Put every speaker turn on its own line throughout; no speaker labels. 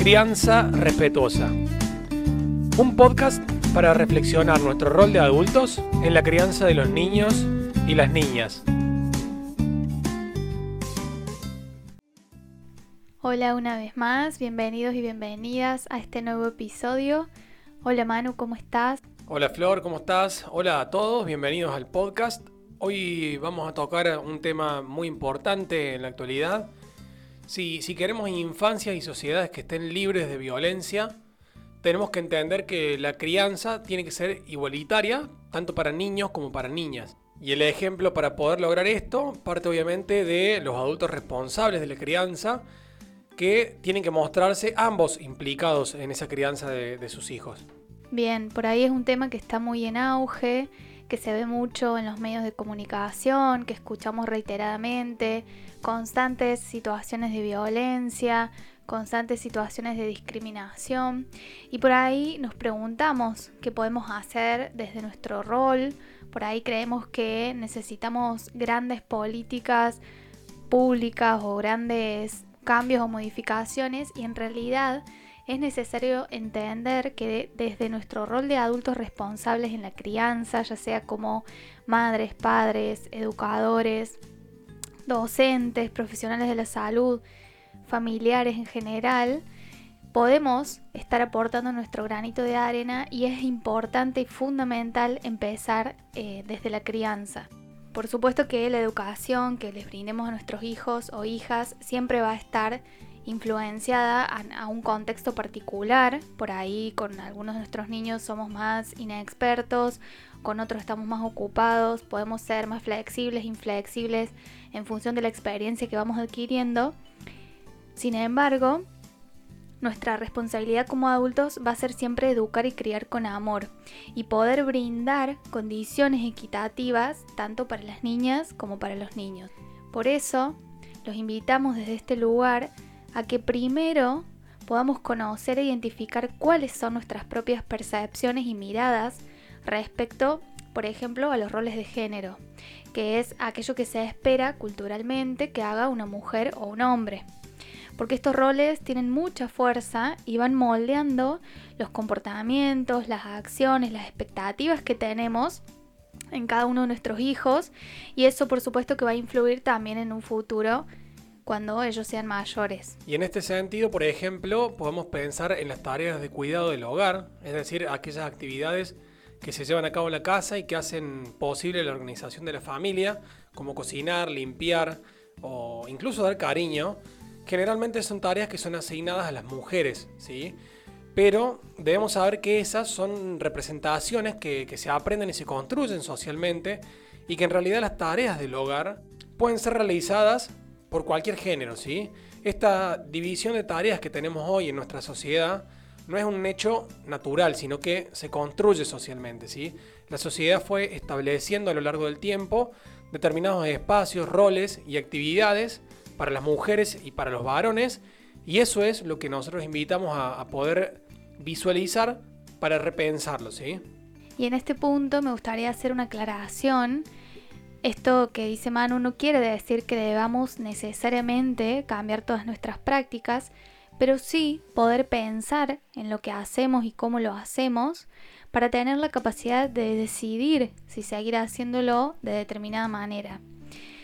Crianza Respetuosa. Un podcast para reflexionar nuestro rol de adultos en la crianza de los niños y las niñas.
Hola una vez más, bienvenidos y bienvenidas a este nuevo episodio. Hola Manu, ¿cómo estás?
Hola Flor, ¿cómo estás? Hola a todos, bienvenidos al podcast. Hoy vamos a tocar un tema muy importante en la actualidad. Si, queremos infancias y sociedades que estén libres de violencia, tenemos que entender que la crianza tiene que ser igualitaria, tanto para niños como para niñas. Y el ejemplo para poder lograr esto parte obviamente de los adultos responsables de la crianza, que tienen que mostrarse ambos implicados en esa crianza de sus hijos.
Bien, por ahí es un tema que está muy en auge, que se ve mucho en los medios de comunicación, que escuchamos reiteradamente, constantes situaciones de violencia, constantes situaciones de discriminación. Y por ahí nos preguntamos qué podemos hacer desde nuestro rol, por ahí creemos que necesitamos grandes políticas públicas o grandes cambios o modificaciones y en realidad es necesario entender que desde nuestro rol de adultos responsables en la crianza, ya sea como madres, padres, educadores, docentes, profesionales de la salud, familiares en general, podemos estar aportando nuestro granito de arena y es importante y fundamental empezar eh, desde la crianza. Por supuesto que la educación que les brindemos a nuestros hijos o hijas siempre va a estar influenciada a, un contexto particular. Por ahí con algunos de nuestros niños somos más inexpertos, con otros estamos más ocupados, podemos ser más flexibles, inflexibles en función de la experiencia que vamos adquiriendo. Sin embargo, nuestra responsabilidad como adultos va a ser siempre educar y criar con amor y poder brindar condiciones equitativas tanto para las niñas como para los niños. Por eso, los invitamos desde este lugar a que primero podamos conocer e identificar cuáles son nuestras propias percepciones y miradas respecto, por ejemplo, a los roles de género, que es aquello que se espera culturalmente que haga una mujer o un hombre. Porque estos roles tienen mucha fuerza y van moldeando los comportamientos, las acciones, las expectativas que tenemos en cada uno de nuestros hijos y eso por supuesto que va a influir también en un futuro cuando ellos sean mayores.
Y en este sentido, por ejemplo, podemos pensar en las tareas de cuidado del hogar, es decir, aquellas actividades que se llevan a cabo en la casa y que hacen posible la organización de la familia, como cocinar, limpiar o incluso dar cariño. Generalmente son tareas que son asignadas a las mujeres, ¿sí? Pero debemos saber que esas son representaciones que, que se aprenden y se construyen socialmente y que en realidad las tareas del hogar pueden ser realizadas por cualquier género, ¿sí? Esta división de tareas que tenemos hoy en nuestra sociedad no es un hecho natural, sino que se construye socialmente, ¿sí? La sociedad fue estableciendo a lo largo del tiempo determinados espacios, roles y actividades para las mujeres y para los varones, y eso es lo que nosotros invitamos a, poder visualizar para repensarlo, ¿sí?
Y en este punto me gustaría hacer una aclaración esto que dice Manu no quiere decir que debamos necesariamente cambiar todas nuestras prácticas, pero sí poder pensar en lo que hacemos y cómo lo hacemos para tener la capacidad de decidir si seguir haciéndolo de determinada manera.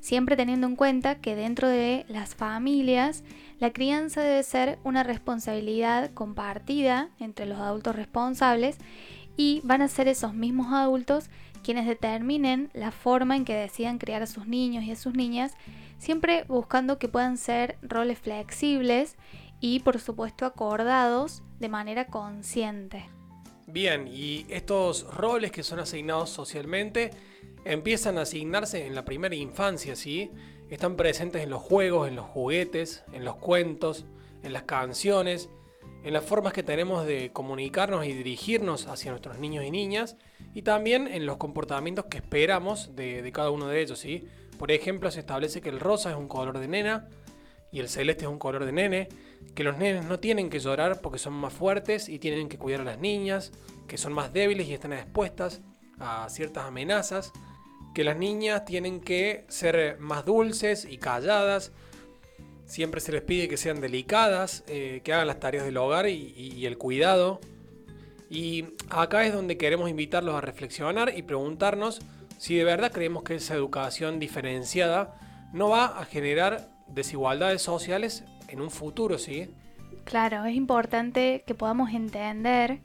Siempre teniendo en cuenta que dentro de las familias la crianza debe ser una responsabilidad compartida entre los adultos responsables y van a ser esos mismos adultos quienes determinen la forma en que decidan criar a sus niños y a sus niñas, siempre buscando que puedan ser roles flexibles y por supuesto acordados de manera consciente.
Bien, y estos roles que son asignados socialmente empiezan a asignarse en la primera infancia, ¿sí? Están presentes en los juegos, en los juguetes, en los cuentos, en las canciones, en las formas que tenemos de comunicarnos y dirigirnos hacia nuestros niños y niñas y también en los comportamientos que esperamos de, cada uno de ellos. ¿sí? Por ejemplo, se establece que el rosa es un color de nena y el celeste es un color de nene, que los nenes no tienen que llorar porque son más fuertes y tienen que cuidar a las niñas, que son más débiles y están expuestas a ciertas amenazas, que las niñas tienen que ser más dulces y calladas, Siempre se les pide que sean delicadas, eh, que hagan las tareas del hogar y, el cuidado. Y acá es donde queremos invitarlos a reflexionar y preguntarnos si de verdad creemos que esa educación diferenciada no va a generar desigualdades sociales en un futuro, ¿sí?
Claro, es importante que podamos entender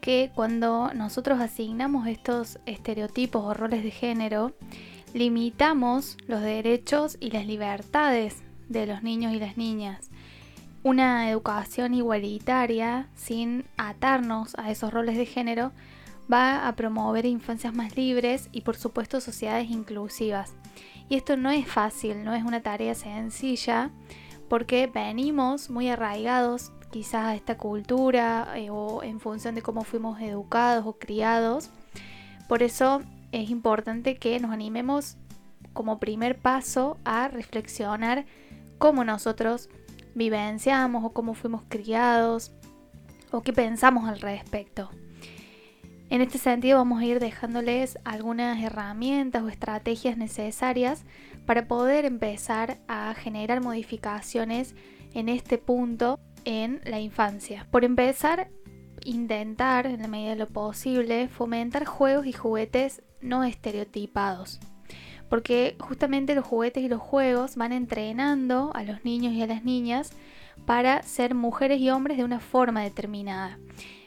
que cuando nosotros asignamos estos estereotipos o roles de género, limitamos los derechos y las libertades de los niños y las niñas. Una educación igualitaria, sin atarnos a esos roles de género, va a promover infancias más libres y por supuesto sociedades inclusivas. Y esto no es fácil, no es una tarea sencilla, porque venimos muy arraigados quizás a esta cultura eh, o en función de cómo fuimos educados o criados. Por eso es importante que nos animemos como primer paso a reflexionar cómo nosotros vivenciamos o cómo fuimos criados o qué pensamos al respecto. En este sentido vamos a ir dejándoles algunas herramientas o estrategias necesarias para poder empezar a generar modificaciones en este punto en la infancia. Por empezar, intentar, en la medida de lo posible, fomentar juegos y juguetes no estereotipados porque justamente los juguetes y los juegos van entrenando a los niños y a las niñas para ser mujeres y hombres de una forma determinada.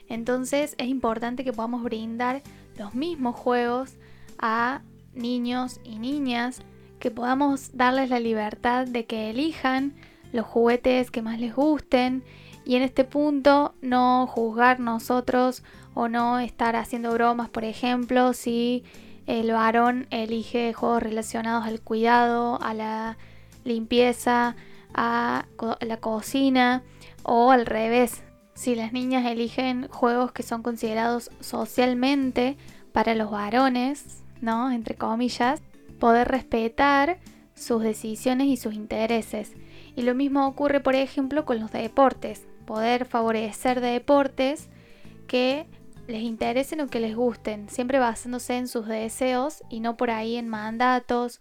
Entonces es importante que podamos brindar los mismos juegos a niños y niñas, que podamos darles la libertad de que elijan los juguetes que más les gusten y en este punto no juzgar nosotros o no estar haciendo bromas, por ejemplo, si el varón elige juegos relacionados al cuidado, a la limpieza, a la cocina o al revés. Si las niñas eligen juegos que son considerados socialmente para los varones, ¿no? Entre comillas, poder respetar sus decisiones y sus intereses. Y lo mismo ocurre, por ejemplo, con los deportes. Poder favorecer deportes que les interesen o que les gusten, siempre basándose en sus deseos y no por ahí en mandatos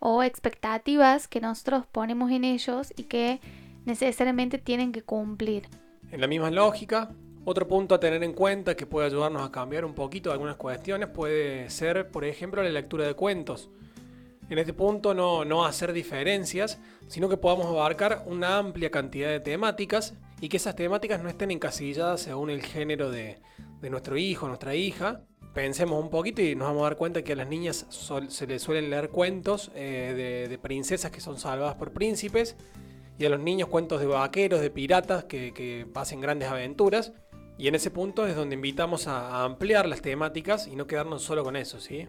o expectativas que nosotros ponemos en ellos y que necesariamente tienen que cumplir.
En la misma lógica, otro punto a tener en cuenta que puede ayudarnos a cambiar un poquito algunas cuestiones puede ser, por ejemplo, la lectura de cuentos. En este punto no, no hacer diferencias, sino que podamos abarcar una amplia cantidad de temáticas y que esas temáticas no estén encasilladas según el género de, de nuestro hijo, nuestra hija, pensemos un poquito y nos vamos a dar cuenta que a las niñas se les suelen leer cuentos eh, de, princesas que son salvadas por príncipes y a los niños cuentos de vaqueros, de piratas que, que pasen grandes aventuras. Y en ese punto es donde invitamos a, ampliar las temáticas y no quedarnos solo con eso, ¿sí?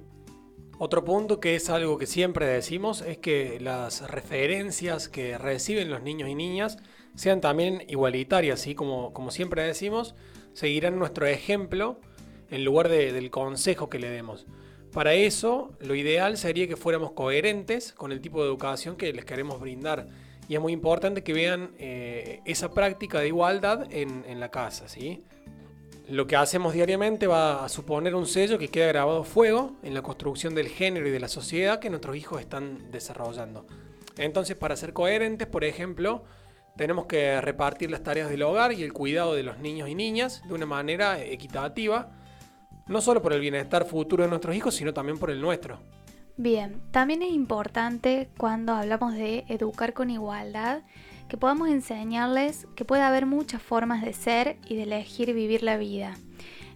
Otro punto que es algo que siempre decimos es que las referencias que reciben los niños y niñas sean también igualitarias, ¿sí? Como, como siempre decimos, seguirán nuestro ejemplo en lugar del consejo que le demos. Para eso, lo ideal sería que fuéramos coherentes con el tipo de educación que les queremos brindar. Y es muy importante que vean eh, esa práctica de igualdad en, la casa. ¿sí? Lo que hacemos diariamente va a suponer un sello que queda grabado fuego en la construcción del género y de la sociedad que nuestros hijos están desarrollando. Entonces, para ser coherentes, por ejemplo, tenemos que repartir las tareas del hogar y el cuidado de los niños y niñas de una manera equitativa, no solo por el bienestar futuro de nuestros hijos, sino también por el nuestro.
Bien, también es importante cuando hablamos de educar con igualdad que podamos enseñarles que puede haber muchas formas de ser y de elegir vivir la vida.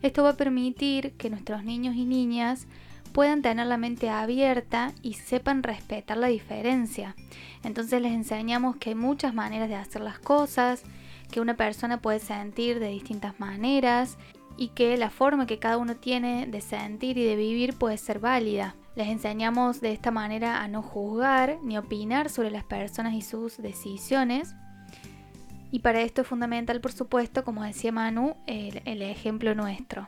Esto va a permitir que nuestros niños y niñas puedan tener la mente abierta y sepan respetar la diferencia. Entonces les enseñamos que hay muchas maneras de hacer las cosas, que una persona puede sentir de distintas maneras y que la forma que cada uno tiene de sentir y de vivir puede ser válida. Les enseñamos de esta manera a no juzgar ni opinar sobre las personas y sus decisiones. Y para esto es fundamental, por supuesto, como decía Manu, el, el ejemplo nuestro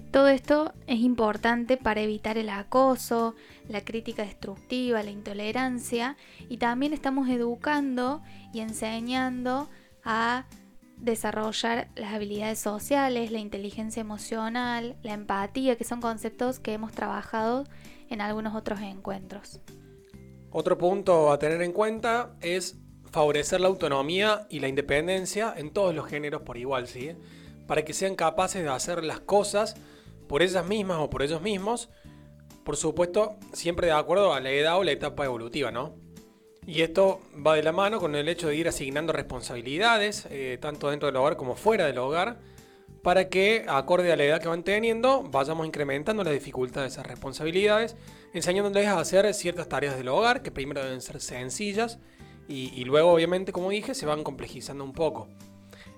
todo esto es importante para evitar el acoso, la crítica destructiva, la intolerancia y también estamos educando y enseñando a desarrollar las habilidades sociales, la inteligencia emocional, la empatía, que son conceptos que hemos trabajado en algunos otros encuentros.
Otro punto a tener en cuenta es favorecer la autonomía y la independencia en todos los géneros por igual, ¿sí? Para que sean capaces de hacer las cosas por ellas mismas o por ellos mismos, por supuesto, siempre de acuerdo a la edad o la etapa evolutiva, ¿no? Y esto va de la mano con el hecho de ir asignando responsabilidades, eh, tanto dentro del hogar como fuera del hogar, para que, acorde a la edad que van teniendo, vayamos incrementando la dificultad de esas responsabilidades, enseñándoles a hacer ciertas tareas del hogar, que primero deben ser sencillas, y luego, obviamente, como dije, se van complejizando un poco.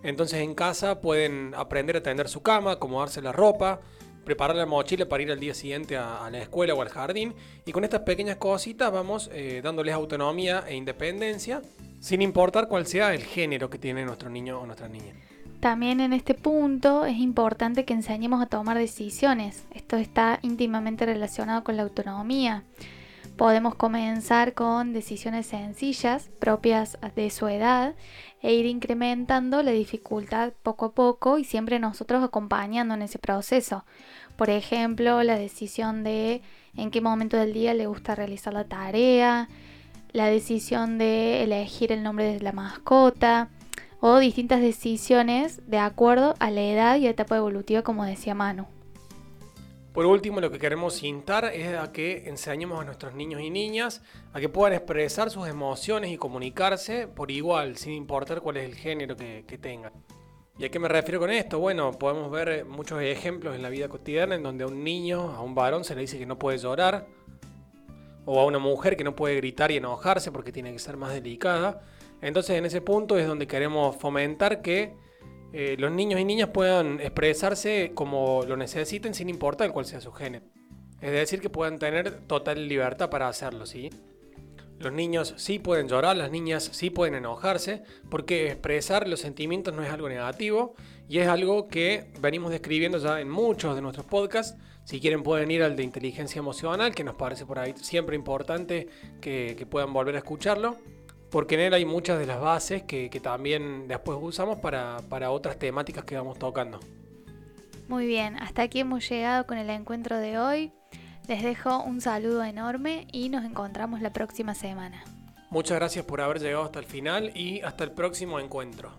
Entonces en casa pueden aprender a tender su cama, acomodarse la ropa, preparar la mochila para ir al día siguiente a, la escuela o al jardín. Y con estas pequeñas cositas vamos eh, dándoles autonomía e independencia, sin importar cuál sea el género que tiene nuestro niño o nuestra niña.
También en este punto es importante que enseñemos a tomar decisiones. Esto está íntimamente relacionado con la autonomía. Podemos comenzar con decisiones sencillas, propias de su edad, e ir incrementando la dificultad poco a poco y siempre nosotros acompañando en ese proceso. Por ejemplo, la decisión de en qué momento del día le gusta realizar la tarea, la decisión de elegir el nombre de la mascota o distintas decisiones de acuerdo a la edad y etapa evolutiva como decía Manu.
Por último, lo que queremos instar es a que enseñemos a nuestros niños y niñas a que puedan expresar sus emociones y comunicarse por igual, sin importar cuál es el género que, tengan. ¿Y a qué me refiero con esto? Bueno, podemos ver muchos ejemplos en la vida cotidiana en donde a un niño, a un varón se le dice que no puede llorar, o a una mujer que no puede gritar y enojarse porque tiene que ser más delicada. Entonces en ese punto es donde queremos fomentar que eh, los niños y niñas puedan expresarse como lo necesiten sin importar cuál sea su género. Es decir, que puedan tener total libertad para hacerlo, ¿sí? Los niños sí pueden llorar, las niñas sí pueden enojarse, porque expresar los sentimientos no es algo negativo y es algo que venimos describiendo ya en muchos de nuestros podcasts. Si quieren pueden ir al de inteligencia emocional, que nos parece por ahí siempre importante que puedan volver a escucharlo porque en él hay muchas de las bases que, también después usamos para, para otras temáticas que vamos tocando.
Muy bien, hasta aquí hemos llegado con el encuentro de hoy. Les dejo un saludo enorme y nos encontramos la próxima semana.
Muchas gracias por haber llegado hasta el final y hasta el próximo encuentro.